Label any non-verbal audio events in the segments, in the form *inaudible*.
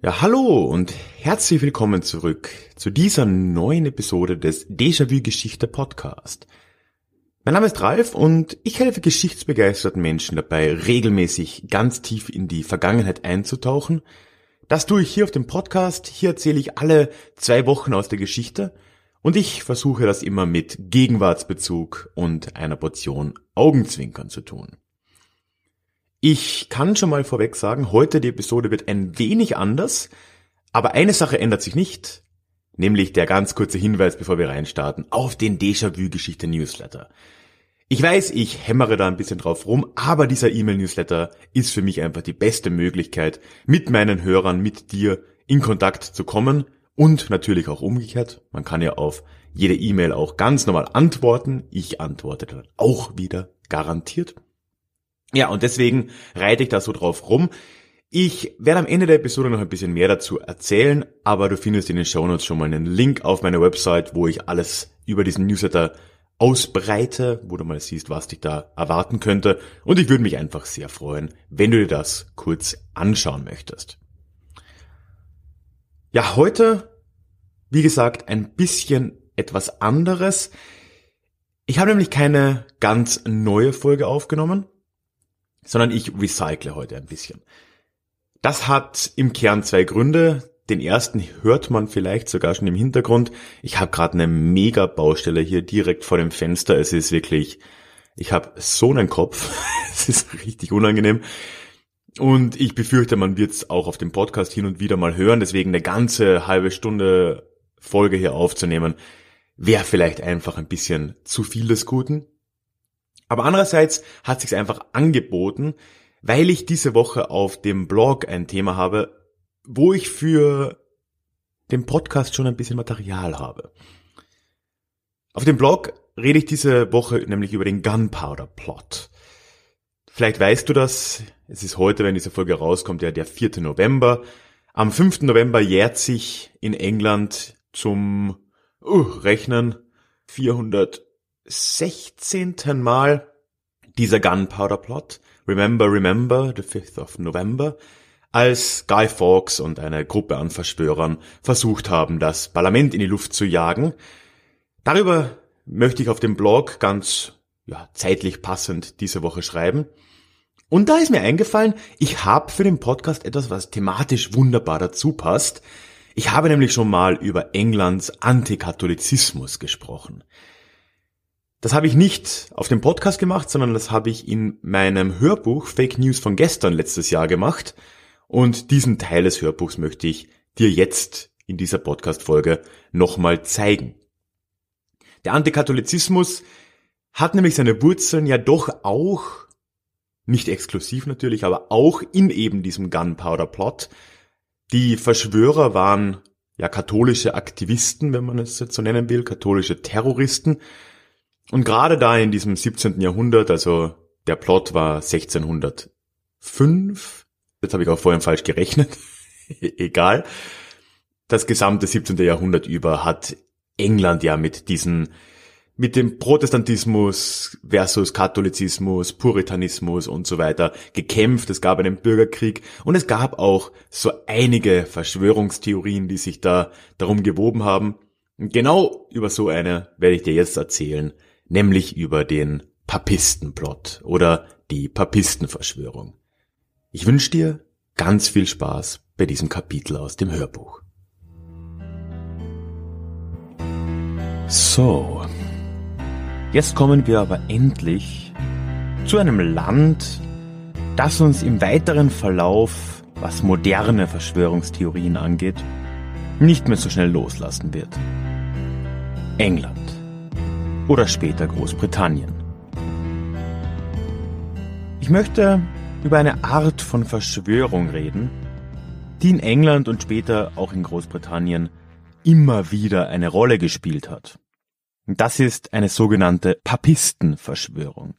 Ja, hallo und herzlich willkommen zurück zu dieser neuen Episode des Déjà-vu Geschichte Podcast. Mein Name ist Ralf und ich helfe geschichtsbegeisterten Menschen dabei, regelmäßig ganz tief in die Vergangenheit einzutauchen. Das tue ich hier auf dem Podcast. Hier erzähle ich alle zwei Wochen aus der Geschichte und ich versuche das immer mit Gegenwartsbezug und einer Portion Augenzwinkern zu tun. Ich kann schon mal vorweg sagen, heute die Episode wird ein wenig anders, aber eine Sache ändert sich nicht, nämlich der ganz kurze Hinweis, bevor wir reinstarten, auf den Déjà-vu-Geschichte Newsletter. Ich weiß, ich hämmere da ein bisschen drauf rum, aber dieser E-Mail-Newsletter ist für mich einfach die beste Möglichkeit, mit meinen Hörern, mit dir in Kontakt zu kommen und natürlich auch umgekehrt. Man kann ja auf jede E-Mail auch ganz normal antworten. Ich antworte dann auch wieder garantiert. Ja, und deswegen reite ich da so drauf rum. Ich werde am Ende der Episode noch ein bisschen mehr dazu erzählen, aber du findest in den Shownotes schon mal einen Link auf meine Website, wo ich alles über diesen Newsletter ausbreite, wo du mal siehst, was dich da erwarten könnte. Und ich würde mich einfach sehr freuen, wenn du dir das kurz anschauen möchtest. Ja, heute, wie gesagt, ein bisschen etwas anderes. Ich habe nämlich keine ganz neue Folge aufgenommen, sondern ich recycle heute ein bisschen. Das hat im Kern zwei Gründe. Den ersten hört man vielleicht sogar schon im Hintergrund. Ich habe gerade eine mega Baustelle hier direkt vor dem Fenster. Es ist wirklich, ich habe so einen Kopf. *laughs* es ist richtig unangenehm. Und ich befürchte, man wird es auch auf dem Podcast hin und wieder mal hören. Deswegen eine ganze halbe Stunde Folge hier aufzunehmen, wäre vielleicht einfach ein bisschen zu viel des Guten. Aber andererseits hat sich einfach angeboten, weil ich diese Woche auf dem Blog ein Thema habe, wo ich für den Podcast schon ein bisschen Material habe. Auf dem Blog rede ich diese Woche nämlich über den Gunpowder Plot. Vielleicht weißt du das, es ist heute, wenn diese Folge rauskommt, ja der 4. November. Am 5. November jährt sich in England zum uh, Rechnen 416. Mal dieser Gunpowder Plot. Remember, remember, the 5th of November. Als Guy Fawkes und eine Gruppe an Verschwörern versucht haben, das Parlament in die Luft zu jagen. Darüber möchte ich auf dem Blog ganz ja, zeitlich passend diese Woche schreiben. Und da ist mir eingefallen, ich habe für den Podcast etwas, was thematisch wunderbar dazu passt. Ich habe nämlich schon mal über Englands Antikatholizismus gesprochen. Das habe ich nicht auf dem Podcast gemacht, sondern das habe ich in meinem Hörbuch Fake News von gestern letztes Jahr gemacht. Und diesen Teil des Hörbuchs möchte ich dir jetzt in dieser Podcast-Folge nochmal zeigen. Der Antikatholizismus hat nämlich seine Wurzeln ja doch auch nicht exklusiv natürlich, aber auch in eben diesem Gunpowder Plot. Die Verschwörer waren ja katholische Aktivisten, wenn man es jetzt so nennen will, katholische Terroristen. Und gerade da in diesem 17. Jahrhundert, also der Plot war 1605, jetzt habe ich auch vorhin falsch gerechnet, *laughs* egal, das gesamte 17. Jahrhundert über hat England ja mit diesen mit dem Protestantismus versus Katholizismus, Puritanismus und so weiter gekämpft. Es gab einen Bürgerkrieg und es gab auch so einige Verschwörungstheorien, die sich da darum gewoben haben. Und genau über so eine werde ich dir jetzt erzählen, nämlich über den Papistenplot oder die Papistenverschwörung. Ich wünsche dir ganz viel Spaß bei diesem Kapitel aus dem Hörbuch. So, jetzt kommen wir aber endlich zu einem Land, das uns im weiteren Verlauf, was moderne Verschwörungstheorien angeht, nicht mehr so schnell loslassen wird. England oder später Großbritannien. Ich möchte über eine Art von Verschwörung reden, die in England und später auch in Großbritannien immer wieder eine Rolle gespielt hat. Das ist eine sogenannte Papistenverschwörung.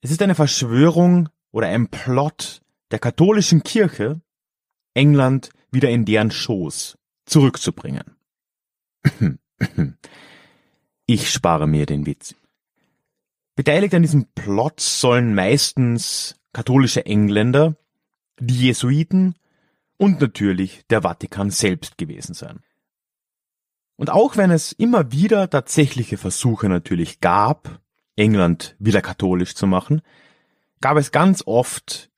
Es ist eine Verschwörung oder ein Plot der katholischen Kirche, England wieder in deren Schoß zurückzubringen. *clears throat* *clears throat* Ich spare mir den Witz. Beteiligt an diesem Plot sollen meistens katholische Engländer, die Jesuiten und natürlich der Vatikan selbst gewesen sein. Und auch wenn es immer wieder tatsächliche Versuche natürlich gab, England wieder katholisch zu machen, gab es ganz oft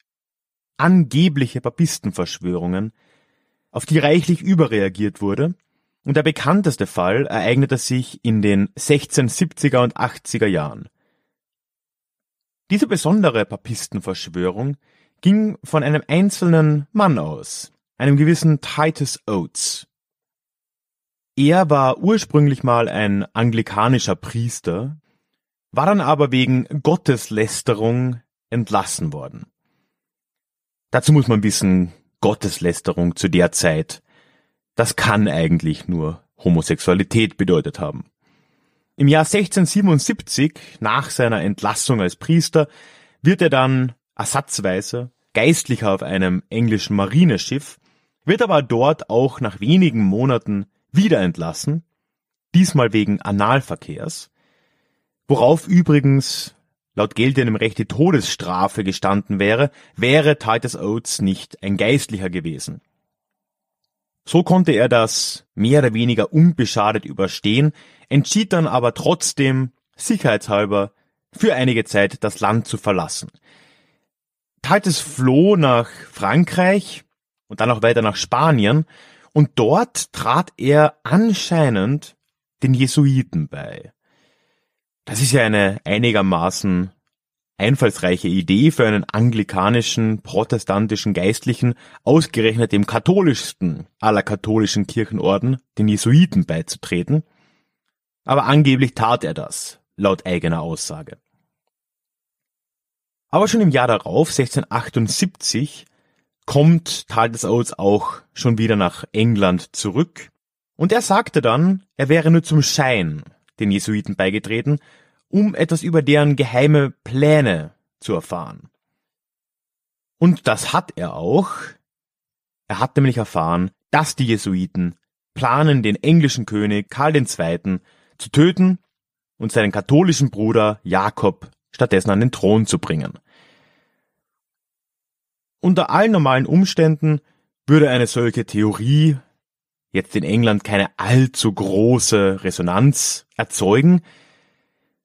angebliche Papistenverschwörungen, auf die reichlich überreagiert wurde, und der bekannteste Fall ereignete sich in den 1670er und 80er Jahren. Diese besondere Papistenverschwörung ging von einem einzelnen Mann aus, einem gewissen Titus Oates. Er war ursprünglich mal ein anglikanischer Priester, war dann aber wegen Gotteslästerung entlassen worden. Dazu muss man wissen, Gotteslästerung zu der Zeit, das kann eigentlich nur Homosexualität bedeutet haben. Im Jahr 1677, nach seiner Entlassung als Priester, wird er dann ersatzweise Geistlicher auf einem englischen Marineschiff, wird aber dort auch nach wenigen Monaten wieder entlassen, diesmal wegen Analverkehrs, worauf übrigens laut geltendem Recht die Todesstrafe gestanden wäre, wäre Titus Oates nicht ein Geistlicher gewesen. So konnte er das mehr oder weniger unbeschadet überstehen, entschied dann aber trotzdem, sicherheitshalber, für einige Zeit das Land zu verlassen. Titus floh nach Frankreich und dann auch weiter nach Spanien und dort trat er anscheinend den Jesuiten bei. Das ist ja eine einigermaßen einfallsreiche Idee für einen anglikanischen, protestantischen Geistlichen, ausgerechnet dem katholischsten aller katholischen Kirchenorden, den Jesuiten beizutreten. Aber angeblich tat er das, laut eigener Aussage. Aber schon im Jahr darauf, 1678, kommt Titus Oates auch schon wieder nach England zurück und er sagte dann, er wäre nur zum Schein den Jesuiten beigetreten um etwas über deren geheime Pläne zu erfahren. Und das hat er auch. Er hat nämlich erfahren, dass die Jesuiten planen, den englischen König Karl II. zu töten und seinen katholischen Bruder Jakob stattdessen an den Thron zu bringen. Unter allen normalen Umständen würde eine solche Theorie jetzt in England keine allzu große Resonanz erzeugen,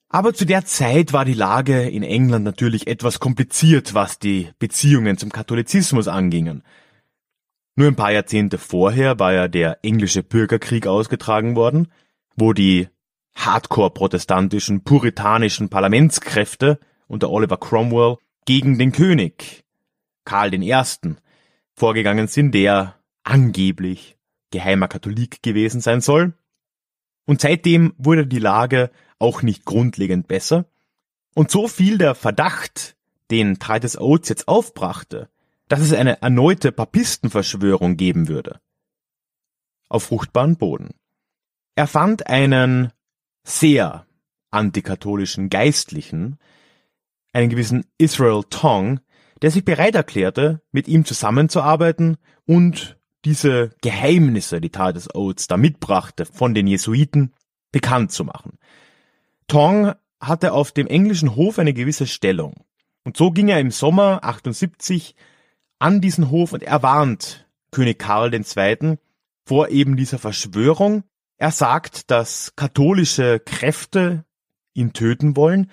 aber zu der Zeit war die Lage in England natürlich etwas kompliziert, was die Beziehungen zum Katholizismus angingen. Nur ein paar Jahrzehnte vorher war ja der englische Bürgerkrieg ausgetragen worden, wo die hardcore-protestantischen, puritanischen Parlamentskräfte unter Oliver Cromwell gegen den König, Karl I., vorgegangen sind, der angeblich geheimer Katholik gewesen sein soll. Und seitdem wurde die Lage auch nicht grundlegend besser. Und so fiel der Verdacht, den Titus Oates jetzt aufbrachte, dass es eine erneute Papistenverschwörung geben würde. Auf fruchtbaren Boden. Er fand einen sehr antikatholischen Geistlichen, einen gewissen Israel Tong, der sich bereit erklärte, mit ihm zusammenzuarbeiten und diese Geheimnisse, die Titus Oates da mitbrachte, von den Jesuiten bekannt zu machen. Tong hatte auf dem englischen Hof eine gewisse Stellung. Und so ging er im Sommer 78 an diesen Hof und er warnt König Karl II. vor eben dieser Verschwörung. Er sagt, dass katholische Kräfte ihn töten wollen.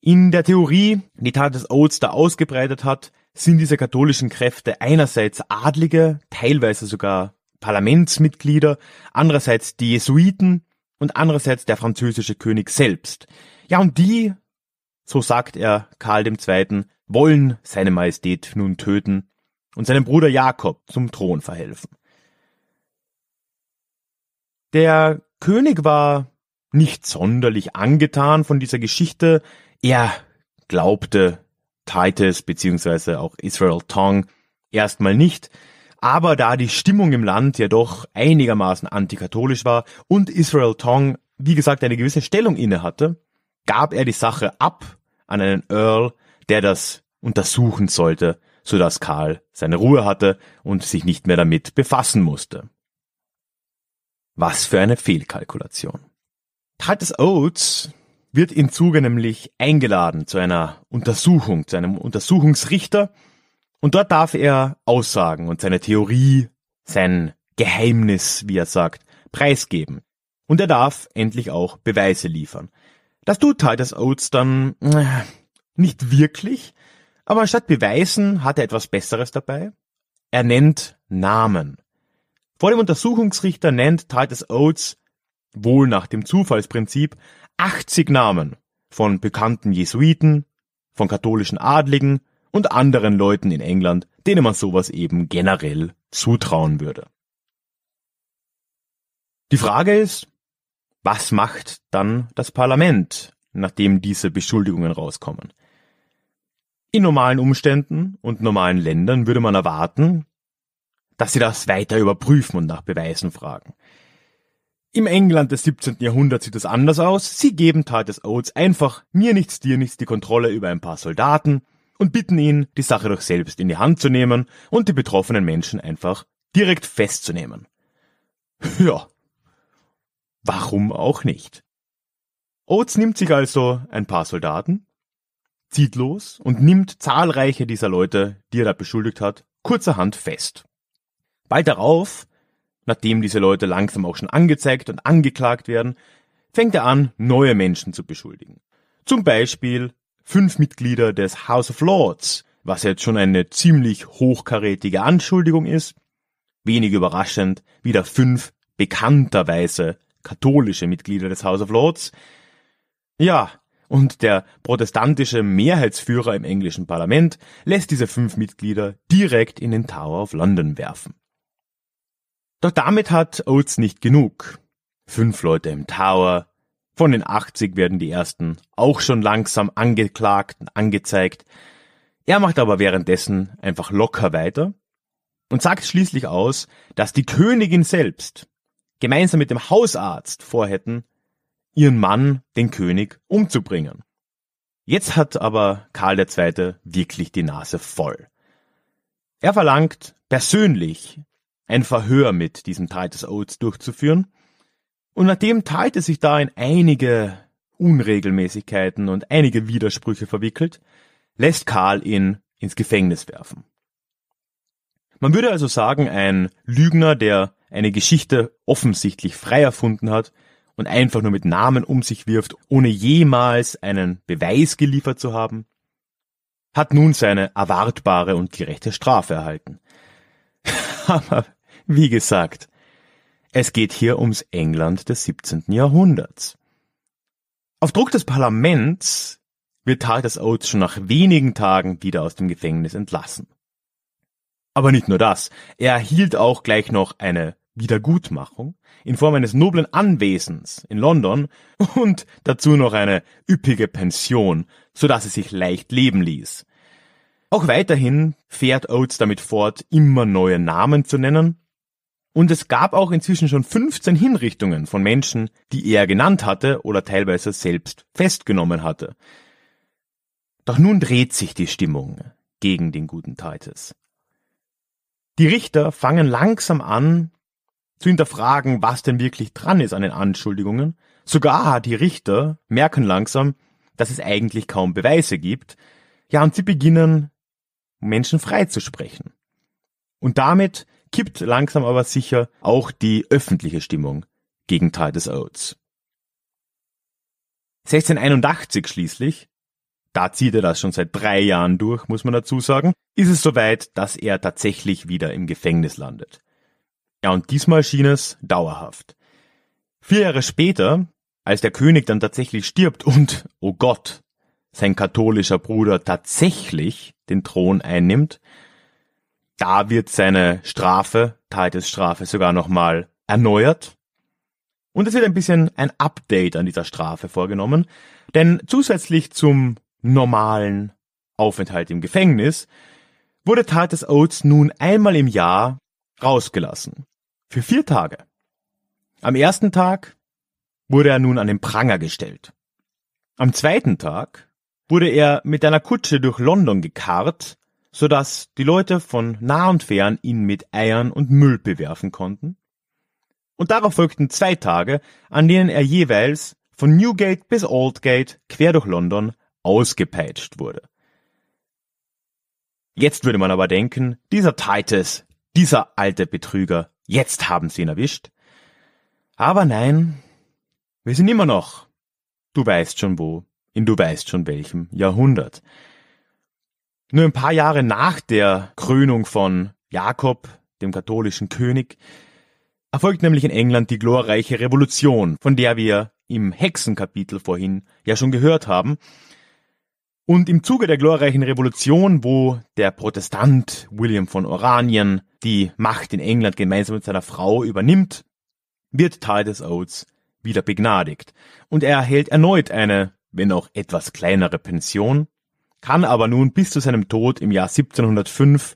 In der Theorie, die Titus Oates da ausgebreitet hat, sind diese katholischen Kräfte einerseits Adlige, teilweise sogar Parlamentsmitglieder, andererseits die Jesuiten und andererseits der französische König selbst. Ja, und die, so sagt er Karl II., wollen seine Majestät nun töten und seinem Bruder Jakob zum Thron verhelfen. Der König war nicht sonderlich angetan von dieser Geschichte. Er glaubte Titus beziehungsweise auch Israel Tong erstmal nicht, aber da die Stimmung im Land ja doch einigermaßen antikatholisch war und Israel Tong, wie gesagt, eine gewisse Stellung inne hatte, gab er die Sache ab an einen Earl, der das untersuchen sollte, so dass Karl seine Ruhe hatte und sich nicht mehr damit befassen musste. Was für eine Fehlkalkulation. Titus Oates wird im Zuge nämlich eingeladen zu einer Untersuchung, zu einem Untersuchungsrichter, und dort darf er Aussagen und seine Theorie, sein Geheimnis, wie er sagt, preisgeben. Und er darf endlich auch Beweise liefern. Das tut Titus Oates dann äh, nicht wirklich, aber statt Beweisen hat er etwas Besseres dabei. Er nennt Namen. Vor dem Untersuchungsrichter nennt Titus Oates, wohl nach dem Zufallsprinzip, 80 Namen von bekannten Jesuiten, von katholischen Adligen und anderen Leuten in England, denen man sowas eben generell zutrauen würde. Die Frage ist, was macht dann das Parlament, nachdem diese Beschuldigungen rauskommen? In normalen Umständen und normalen Ländern würde man erwarten, dass sie das weiter überprüfen und nach Beweisen fragen. Im England des 17. Jahrhunderts sieht es anders aus. Sie geben Titus Oates einfach mir nichts, dir nichts die Kontrolle über ein paar Soldaten und bitten ihn, die Sache doch selbst in die Hand zu nehmen und die betroffenen Menschen einfach direkt festzunehmen. *laughs* Ja. Warum auch nicht? Oates nimmt sich also ein paar Soldaten, zieht los und nimmt zahlreiche dieser Leute, die er da beschuldigt hat, kurzerhand fest. Bald darauf nachdem diese Leute langsam auch schon angezeigt und angeklagt werden, fängt er an, neue Menschen zu beschuldigen. Zum Beispiel fünf Mitglieder des House of Lords, was jetzt schon eine ziemlich hochkarätige Anschuldigung ist. Wenig überraschend wieder fünf bekannterweise katholische Mitglieder des House of Lords. Ja, und der protestantische Mehrheitsführer im englischen Parlament lässt diese fünf Mitglieder direkt in den Tower of London werfen. Doch damit hat Oates nicht genug. Fünf Leute im Tower. Von den 80 werden die ersten auch schon langsam angeklagt angezeigt. Er macht aber währenddessen einfach locker weiter und sagt schließlich aus, dass die Königin selbst gemeinsam mit dem Hausarzt vorhätten, ihren Mann, den König, umzubringen. Jetzt hat aber Karl II. wirklich die Nase voll. Er verlangt persönlich ein Verhör mit diesem Titus Oates durchzuführen. Und nachdem Titus sich da in einige Unregelmäßigkeiten und einige Widersprüche verwickelt, lässt Karl ihn ins Gefängnis werfen. Man würde also sagen, ein Lügner, der eine Geschichte offensichtlich frei erfunden hat und einfach nur mit Namen um sich wirft, ohne jemals einen Beweis geliefert zu haben, hat nun seine erwartbare und gerechte Strafe erhalten. *laughs* Aber wie gesagt, es geht hier ums England des 17. Jahrhunderts. Auf Druck des Parlaments wird Titus Oates schon nach wenigen Tagen wieder aus dem Gefängnis entlassen. Aber nicht nur das, er erhielt auch gleich noch eine Wiedergutmachung in Form eines noblen Anwesens in London und dazu noch eine üppige Pension, so dass es sich leicht leben ließ. Auch weiterhin fährt Oates damit fort, immer neue Namen zu nennen. Und es gab auch inzwischen schon 15 Hinrichtungen von Menschen, die er genannt hatte oder teilweise selbst festgenommen hatte. Doch nun dreht sich die Stimmung gegen den guten Titus. Die Richter fangen langsam an zu hinterfragen, was denn wirklich dran ist an den Anschuldigungen. Sogar die Richter merken langsam, dass es eigentlich kaum Beweise gibt. Ja, und sie beginnen Menschen freizusprechen. Und damit kippt langsam aber sicher auch die öffentliche Stimmung gegen Titus Oates. 1681 schließlich da zieht er das schon seit drei Jahren durch, muss man dazu sagen, ist es soweit, dass er tatsächlich wieder im Gefängnis landet. Ja, und diesmal schien es dauerhaft. Vier Jahre später, als der König dann tatsächlich stirbt und, oh Gott, sein katholischer Bruder tatsächlich den Thron einnimmt, da wird seine Strafe, Todesstrafe sogar nochmal erneuert. Und es wird ein bisschen ein Update an dieser Strafe vorgenommen, denn zusätzlich zum normalen Aufenthalt im Gefängnis wurde Titus Oates nun einmal im Jahr rausgelassen. Für vier Tage. Am ersten Tag wurde er nun an den Pranger gestellt. Am zweiten Tag wurde er mit einer Kutsche durch London gekarrt, so dass die Leute von nah und fern ihn mit Eiern und Müll bewerfen konnten. Und darauf folgten zwei Tage, an denen er jeweils von Newgate bis Aldgate quer durch London ausgepeitscht wurde. Jetzt würde man aber denken, dieser Titus, dieser alte Betrüger, jetzt haben sie ihn erwischt. Aber nein, wir sind immer noch, du weißt schon wo, in du weißt schon welchem Jahrhundert. Nur ein paar Jahre nach der Krönung von Jakob, dem katholischen König, erfolgt nämlich in England die glorreiche Revolution, von der wir im Hexenkapitel vorhin ja schon gehört haben. Und im Zuge der glorreichen Revolution, wo der Protestant William von Oranien die Macht in England gemeinsam mit seiner Frau übernimmt, wird Titus Oates wieder begnadigt. Und er erhält erneut eine, wenn auch etwas kleinere Pension, kann aber nun bis zu seinem Tod im Jahr 1705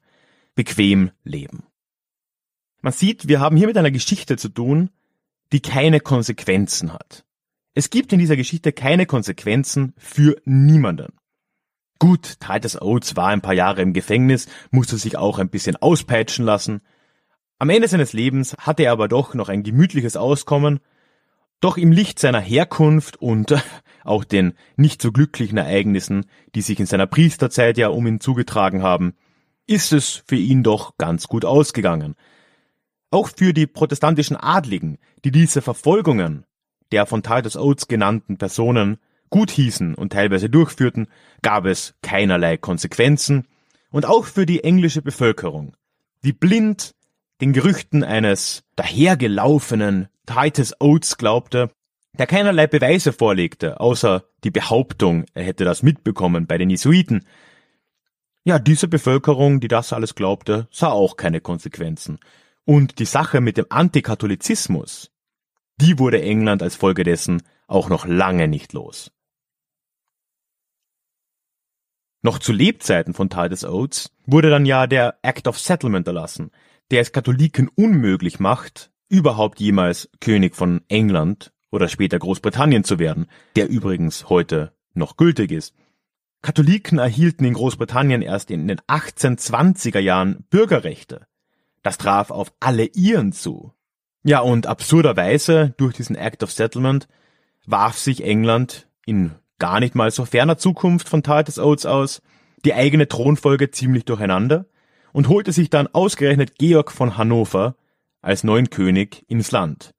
bequem leben. Man sieht, wir haben hier mit einer Geschichte zu tun, die keine Konsequenzen hat. Es gibt in dieser Geschichte keine Konsequenzen für niemanden. Gut, Titus Oates war ein paar Jahre im Gefängnis, musste sich auch ein bisschen auspeitschen lassen. Am Ende seines Lebens hatte er aber doch noch ein gemütliches Auskommen. Doch im Licht seiner Herkunft und *laughs* auch den nicht so glücklichen Ereignissen, die sich in seiner Priesterzeit ja um ihn zugetragen haben, ist es für ihn doch ganz gut ausgegangen. Auch für die protestantischen Adligen, die diese Verfolgungen der von Titus Oates genannten Personen gut hießen und teilweise durchführten, gab es keinerlei Konsequenzen, und auch für die englische Bevölkerung, die blind den Gerüchten eines dahergelaufenen Titus Oates glaubte, der keinerlei Beweise vorlegte, außer die Behauptung, er hätte das mitbekommen bei den Jesuiten. Ja, diese Bevölkerung, die das alles glaubte, sah auch keine Konsequenzen. Und die Sache mit dem Antikatholizismus, die wurde England als Folge dessen auch noch lange nicht los. Noch zu Lebzeiten von Titus Oates wurde dann ja der Act of Settlement erlassen, der es Katholiken unmöglich macht, überhaupt jemals König von England oder später Großbritannien zu werden, der übrigens heute noch gültig ist. Katholiken erhielten in Großbritannien erst in den 1820er Jahren Bürgerrechte. Das traf auf alle Iren zu. Ja, und absurderweise, durch diesen Act of Settlement, warf sich England in gar nicht mal so ferner Zukunft von Titus Oates aus die eigene Thronfolge ziemlich durcheinander und holte sich dann ausgerechnet Georg von Hannover als neuen König ins Land.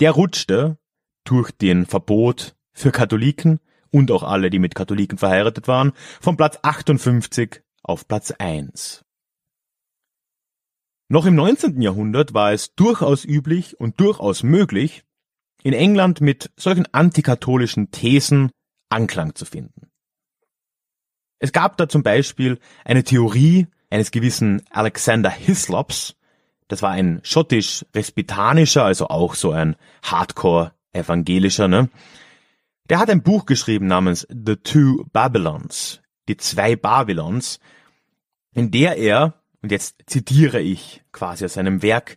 Der rutschte durch den Verbot für Katholiken und auch alle, die mit Katholiken verheiratet waren, von Platz 58 auf Platz 1. Noch im 19. Jahrhundert war es durchaus üblich und durchaus möglich, in England mit solchen antikatholischen Thesen Anklang zu finden. Es gab da zum Beispiel eine Theorie eines gewissen Alexander Hislops, das war ein schottisch-respitanischer, also auch so ein Hardcore-evangelischer, ne? Der hat ein Buch geschrieben namens The Two Babylons, die zwei Babylons, in der er, und jetzt zitiere ich quasi aus seinem Werk,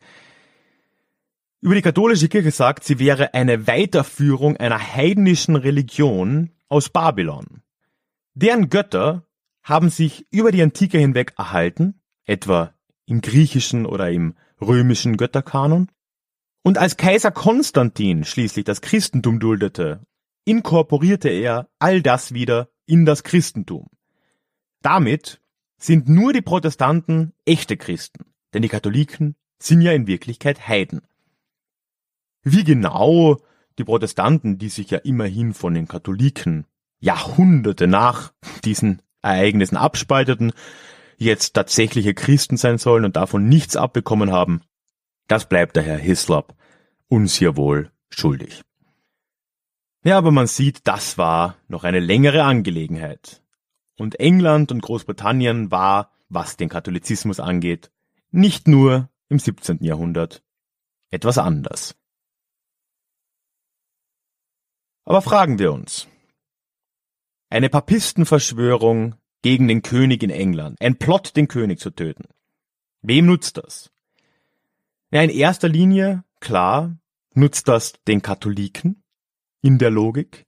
über die katholische Kirche sagt, sie wäre eine Weiterführung einer heidnischen Religion, aus Babylon. Deren Götter haben sich über die Antike hinweg erhalten, etwa im griechischen oder im römischen Götterkanon. Und als Kaiser Konstantin schließlich das Christentum duldete, inkorporierte er all das wieder in das Christentum. Damit sind nur die Protestanten echte Christen, denn die Katholiken sind ja in Wirklichkeit Heiden. Wie genau die Protestanten, die sich ja immerhin von den Katholiken Jahrhunderte nach diesen Ereignissen abspalteten, jetzt tatsächliche Christen sein sollen und davon nichts abbekommen haben, das bleibt der Herr Hislop uns hier wohl schuldig. Ja, aber man sieht, das war noch eine längere Angelegenheit. Und England und Großbritannien war, was den Katholizismus angeht, nicht nur im 17. Jahrhundert etwas anders. Aber fragen wir uns. Eine Papistenverschwörung gegen den König in England, ein Plot, den König zu töten. Wem nutzt das? Ja, in erster Linie, klar, nutzt das den Katholiken in der Logik.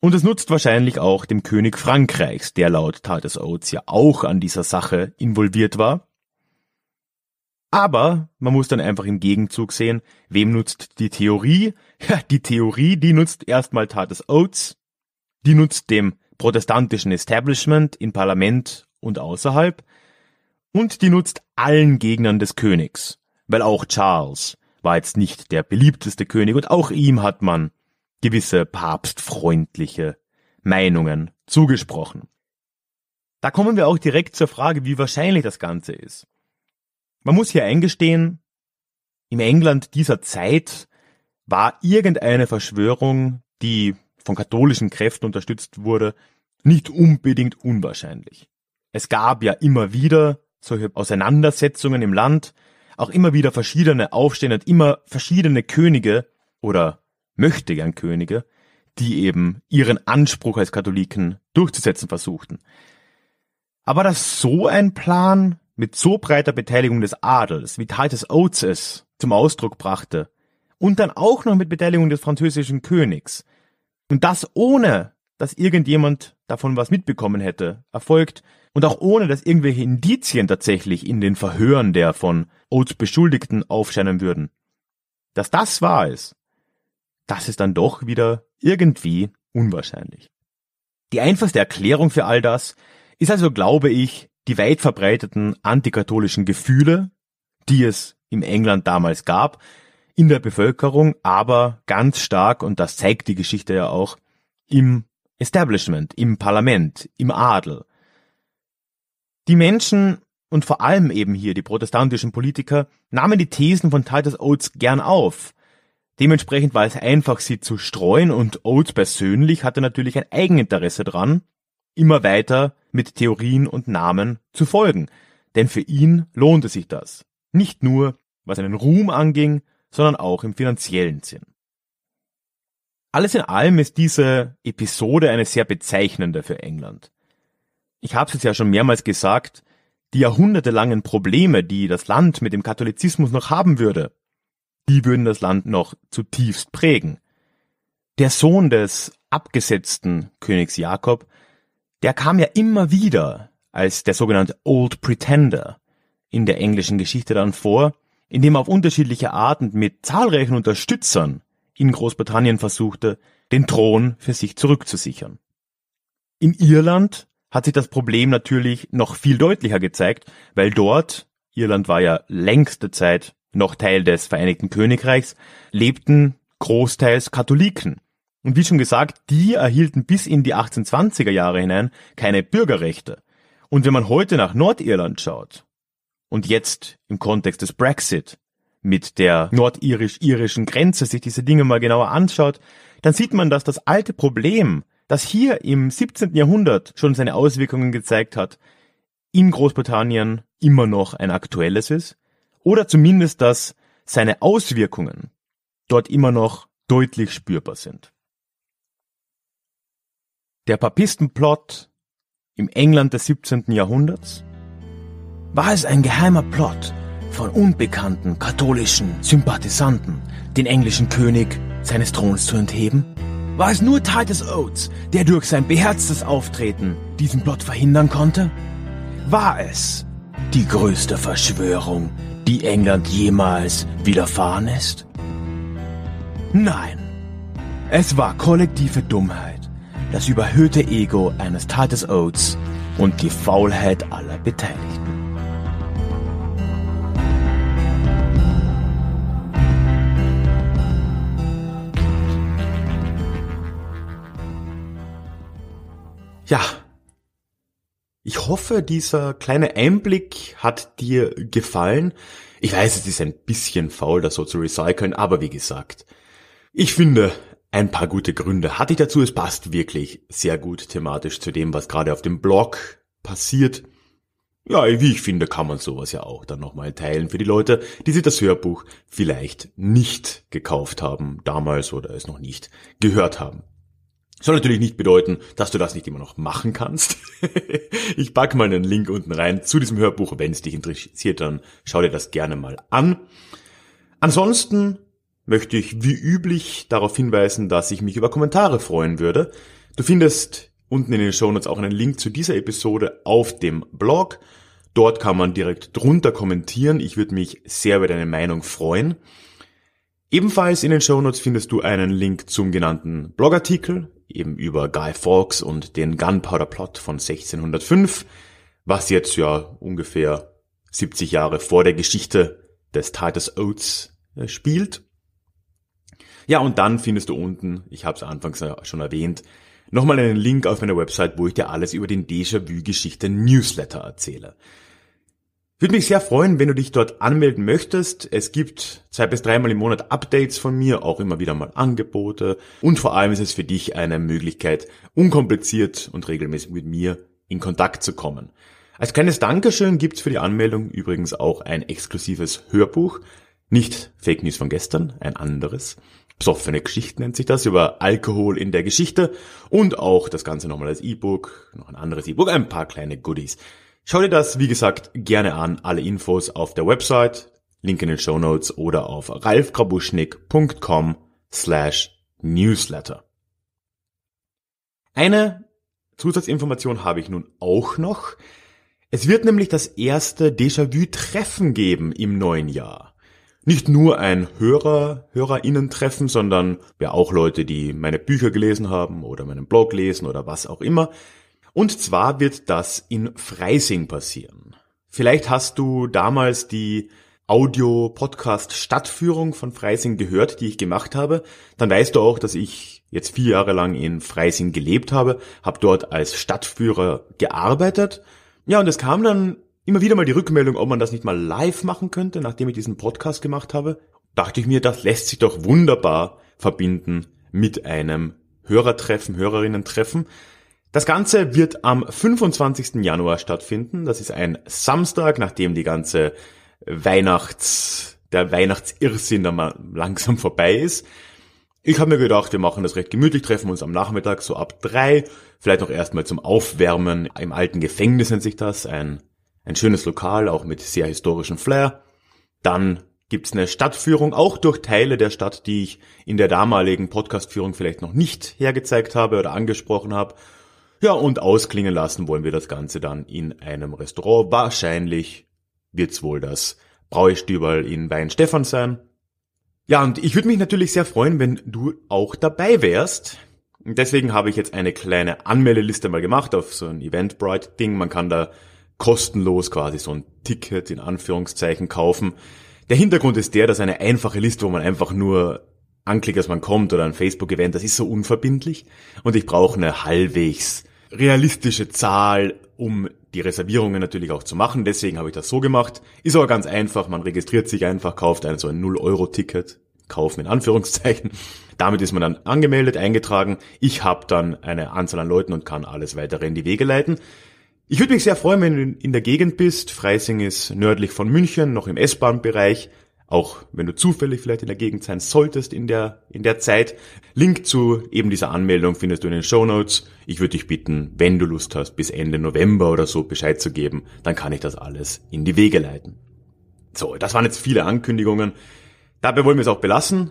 Und es nutzt wahrscheinlich auch dem König Frankreichs, der laut Titus Oates ja auch an dieser Sache involviert war. Aber man muss dann einfach im Gegenzug sehen, wem nutzt die Theorie? Ja, die Theorie, die nutzt erstmal Titus Oates, die nutzt dem protestantischen Establishment in Parlament und außerhalb, und die nutzt allen Gegnern des Königs, weil auch Charles war jetzt nicht der beliebteste König und auch ihm hat man gewisse papstfreundliche Meinungen zugesprochen. Da kommen wir auch direkt zur Frage, wie wahrscheinlich das Ganze ist. Man muss hier eingestehen, im England dieser Zeit war irgendeine Verschwörung, die von katholischen Kräften unterstützt wurde, nicht unbedingt unwahrscheinlich. Es gab ja immer wieder solche Auseinandersetzungen im Land, auch immer wieder verschiedene Aufstände und immer verschiedene Könige oder möchte gern Könige, die eben ihren Anspruch als Katholiken durchzusetzen versuchten. Aber dass so ein Plan mit so breiter Beteiligung des Adels, wie Titus Oates es zum Ausdruck brachte, und dann auch noch mit Beteiligung des französischen Königs, und das ohne, dass irgendjemand davon was mitbekommen hätte, erfolgt, und auch ohne, dass irgendwelche Indizien tatsächlich in den Verhören der von Oates Beschuldigten aufscheinen würden. Dass das wahr ist, das ist dann doch wieder irgendwie unwahrscheinlich. Die einfachste Erklärung für all das ist also, glaube ich, die weit verbreiteten antikatholischen Gefühle, die es im England damals gab, in der Bevölkerung, aber ganz stark, und das zeigt die Geschichte ja auch, im Establishment, im Parlament, im Adel. Die Menschen und vor allem eben hier die protestantischen Politiker nahmen die Thesen von Titus Oates gern auf. Dementsprechend war es einfach, sie zu streuen und Oates persönlich hatte natürlich ein Eigeninteresse dran, immer weiter mit Theorien und Namen zu folgen. Denn für ihn lohnte sich das. Nicht nur, was einen Ruhm anging, sondern auch im finanziellen Sinn. Alles in allem ist diese Episode eine sehr bezeichnende für England. Ich habe es jetzt ja schon mehrmals gesagt, die jahrhundertelangen Probleme, die das Land mit dem Katholizismus noch haben würde, die würden das Land noch zutiefst prägen. Der Sohn des abgesetzten Königs Jakob der kam ja immer wieder als der sogenannte Old Pretender in der englischen Geschichte dann vor, indem er auf unterschiedliche Arten mit zahlreichen Unterstützern in Großbritannien versuchte, den Thron für sich zurückzusichern. In Irland hat sich das Problem natürlich noch viel deutlicher gezeigt, weil dort, Irland war ja längste Zeit noch Teil des Vereinigten Königreichs, lebten großteils Katholiken. Und wie schon gesagt, die erhielten bis in die 1820er Jahre hinein keine Bürgerrechte. Und wenn man heute nach Nordirland schaut und jetzt im Kontext des Brexit mit der nordirisch-irischen Grenze sich diese Dinge mal genauer anschaut, dann sieht man, dass das alte Problem, das hier im 17. Jahrhundert schon seine Auswirkungen gezeigt hat, in Großbritannien immer noch ein aktuelles ist, oder zumindest, dass seine Auswirkungen dort immer noch deutlich spürbar sind. Der Papistenplot im England des 17. Jahrhunderts? War es ein geheimer Plot von unbekannten katholischen Sympathisanten, den englischen König seines Throns zu entheben? War es nur Titus Oates, der durch sein beherztes Auftreten diesen Plot verhindern konnte? War es die größte Verschwörung, die England jemals widerfahren ist? Nein, es war kollektive Dummheit das überhöhte Ego eines Titus Oates und die Faulheit aller Beteiligten. Ja. Ich hoffe, dieser kleine Einblick hat dir gefallen. Ich weiß, es ist ein bisschen faul, das so zu recyceln, aber wie gesagt, ich finde, ein paar gute Gründe hatte ich dazu. Es passt wirklich sehr gut thematisch zu dem, was gerade auf dem Blog passiert. Ja, wie ich finde, kann man sowas ja auch dann nochmal teilen für die Leute, die sich das Hörbuch vielleicht nicht gekauft haben damals oder es noch nicht gehört haben. Soll natürlich nicht bedeuten, dass du das nicht immer noch machen kannst. *laughs* ich packe mal einen Link unten rein zu diesem Hörbuch. Wenn es dich interessiert, dann schau dir das gerne mal an. Ansonsten möchte ich wie üblich darauf hinweisen, dass ich mich über Kommentare freuen würde. Du findest unten in den Shownotes auch einen Link zu dieser Episode auf dem Blog. Dort kann man direkt drunter kommentieren. Ich würde mich sehr über deine Meinung freuen. Ebenfalls in den Shownotes findest du einen Link zum genannten Blogartikel, eben über Guy Fawkes und den Gunpowder Plot von 1605, was jetzt ja ungefähr 70 Jahre vor der Geschichte des Titus Oates äh, spielt. Ja, und dann findest du unten, ich habe es anfangs schon erwähnt, nochmal einen Link auf meiner Website, wo ich dir alles über den Déjà-vu-Geschichte Newsletter erzähle. Würde mich sehr freuen, wenn du dich dort anmelden möchtest. Es gibt zwei bis dreimal im Monat Updates von mir, auch immer wieder mal Angebote. Und vor allem ist es für dich eine Möglichkeit, unkompliziert und regelmäßig mit mir in Kontakt zu kommen. Als kleines Dankeschön gibt's für die Anmeldung übrigens auch ein exklusives Hörbuch. Nicht Fake News von gestern, ein anderes. Psoffene Geschichte nennt sich das, über Alkohol in der Geschichte und auch das Ganze nochmal als E-Book, noch ein anderes E-Book, ein paar kleine Goodies. Schau dir das, wie gesagt, gerne an. Alle Infos auf der Website, Link in den Show Notes oder auf ralfgrabuschnick.com slash newsletter. Eine Zusatzinformation habe ich nun auch noch. Es wird nämlich das erste Déjà-vu-Treffen geben im neuen Jahr nicht nur ein Hörer, HörerInnen-Treffen, sondern ja auch Leute, die meine Bücher gelesen haben oder meinen Blog lesen oder was auch immer. Und zwar wird das in Freising passieren. Vielleicht hast du damals die Audio-Podcast-Stadtführung von Freising gehört, die ich gemacht habe. Dann weißt du auch, dass ich jetzt vier Jahre lang in Freising gelebt habe, habe dort als Stadtführer gearbeitet. Ja, und es kam dann immer wieder mal die Rückmeldung, ob man das nicht mal live machen könnte, nachdem ich diesen Podcast gemacht habe. Dachte ich mir, das lässt sich doch wunderbar verbinden mit einem Hörertreffen, Hörerinnen-Treffen. Das Ganze wird am 25. Januar stattfinden. Das ist ein Samstag, nachdem die ganze Weihnachts, der Weihnachtsirrsinn dann mal *laughs* langsam vorbei ist. Ich habe mir gedacht, wir machen das recht gemütlich, treffen uns am Nachmittag so ab drei, vielleicht auch erstmal zum Aufwärmen. Im alten Gefängnis nennt sich das, ein ein schönes Lokal, auch mit sehr historischem Flair. Dann gibt's eine Stadtführung, auch durch Teile der Stadt, die ich in der damaligen Podcastführung vielleicht noch nicht hergezeigt habe oder angesprochen habe. Ja, und ausklingen lassen wollen wir das Ganze dann in einem Restaurant. Wahrscheinlich wird's wohl das Braustüberl in Weinstefan sein. Ja, und ich würde mich natürlich sehr freuen, wenn du auch dabei wärst. deswegen habe ich jetzt eine kleine Anmeldeliste mal gemacht auf so ein Eventbrite-Ding. Man kann da kostenlos quasi so ein Ticket in Anführungszeichen kaufen. Der Hintergrund ist der, dass eine einfache Liste, wo man einfach nur anklickt, dass man kommt oder ein Facebook-Event, das ist so unverbindlich und ich brauche eine halbwegs realistische Zahl, um die Reservierungen natürlich auch zu machen. Deswegen habe ich das so gemacht. Ist aber ganz einfach. Man registriert sich einfach, kauft ein so ein 0-Euro-Ticket, kaufen in Anführungszeichen. Damit ist man dann angemeldet, eingetragen. Ich habe dann eine Anzahl an Leuten und kann alles weitere in die Wege leiten. Ich würde mich sehr freuen, wenn du in der Gegend bist. Freising ist nördlich von München, noch im S-Bahn-Bereich. Auch wenn du zufällig vielleicht in der Gegend sein solltest in der, in der Zeit. Link zu eben dieser Anmeldung findest du in den Show Notes. Ich würde dich bitten, wenn du Lust hast, bis Ende November oder so Bescheid zu geben, dann kann ich das alles in die Wege leiten. So, das waren jetzt viele Ankündigungen. Dabei wollen wir es auch belassen.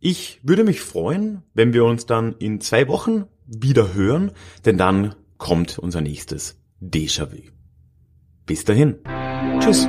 Ich würde mich freuen, wenn wir uns dann in zwei Wochen wieder hören, denn dann kommt unser nächstes Déjà-vu. Bis dahin. Tschüss.